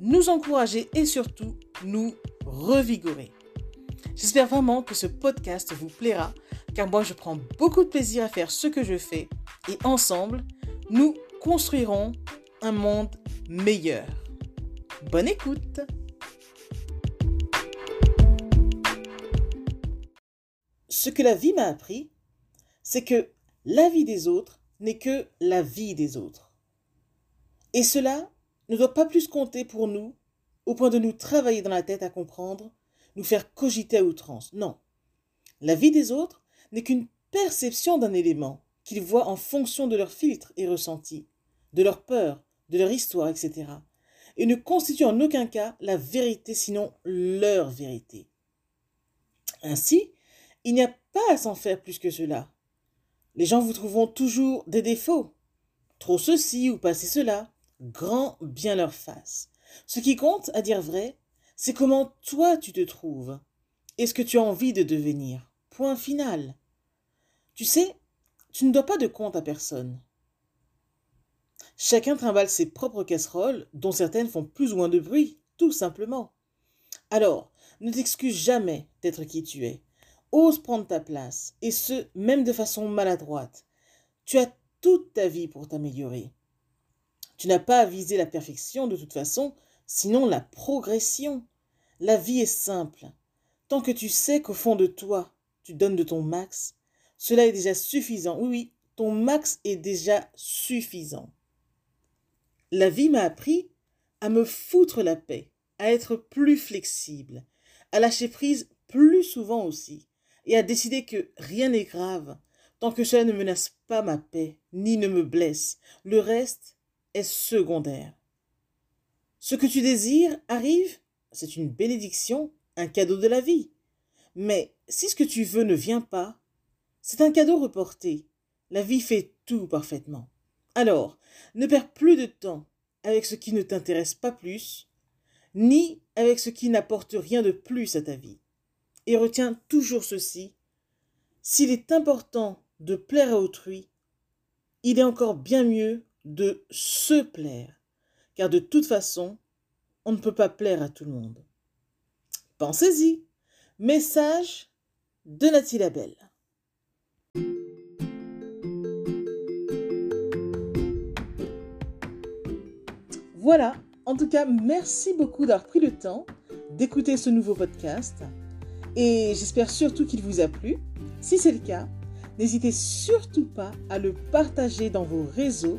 nous encourager et surtout nous revigorer. J'espère vraiment que ce podcast vous plaira car moi je prends beaucoup de plaisir à faire ce que je fais et ensemble, nous construirons un monde meilleur. Bonne écoute Ce que la vie m'a appris, c'est que la vie des autres n'est que la vie des autres. Et cela ne doit pas plus compter pour nous au point de nous travailler dans la tête à comprendre, nous faire cogiter à outrance. Non. La vie des autres n'est qu'une perception d'un élément qu'ils voient en fonction de leur filtre et ressenti, de leur peur, de leur histoire, etc. Et ne constitue en aucun cas la vérité, sinon leur vérité. Ainsi, il n'y a pas à s'en faire plus que cela. Les gens vous trouveront toujours des défauts. Trop ceci ou passer cela. Grand bien leur face. Ce qui compte, à dire vrai, c'est comment toi tu te trouves et ce que tu as envie de devenir. Point final. Tu sais, tu ne dois pas de compte à personne. Chacun trimballe ses propres casseroles, dont certaines font plus ou moins de bruit, tout simplement. Alors, ne t'excuse jamais d'être qui tu es. Ose prendre ta place, et ce, même de façon maladroite. Tu as toute ta vie pour t'améliorer. Tu n'as pas à viser la perfection de toute façon, sinon la progression. La vie est simple. Tant que tu sais qu'au fond de toi, tu donnes de ton max, cela est déjà suffisant. Oui, oui, ton max est déjà suffisant. La vie m'a appris à me foutre la paix, à être plus flexible, à lâcher prise plus souvent aussi, et à décider que rien n'est grave, tant que cela ne menace pas ma paix, ni ne me blesse. Le reste est secondaire. Ce que tu désires arrive, c'est une bénédiction, un cadeau de la vie. Mais si ce que tu veux ne vient pas, c'est un cadeau reporté. La vie fait tout parfaitement. Alors, ne perds plus de temps avec ce qui ne t'intéresse pas plus, ni avec ce qui n'apporte rien de plus à ta vie. Et retiens toujours ceci. S'il est important de plaire à autrui, il est encore bien mieux de se plaire, car de toute façon, on ne peut pas plaire à tout le monde. Pensez-y. Message de Nathalie Labelle. Voilà, en tout cas, merci beaucoup d'avoir pris le temps d'écouter ce nouveau podcast et j'espère surtout qu'il vous a plu. Si c'est le cas, n'hésitez surtout pas à le partager dans vos réseaux,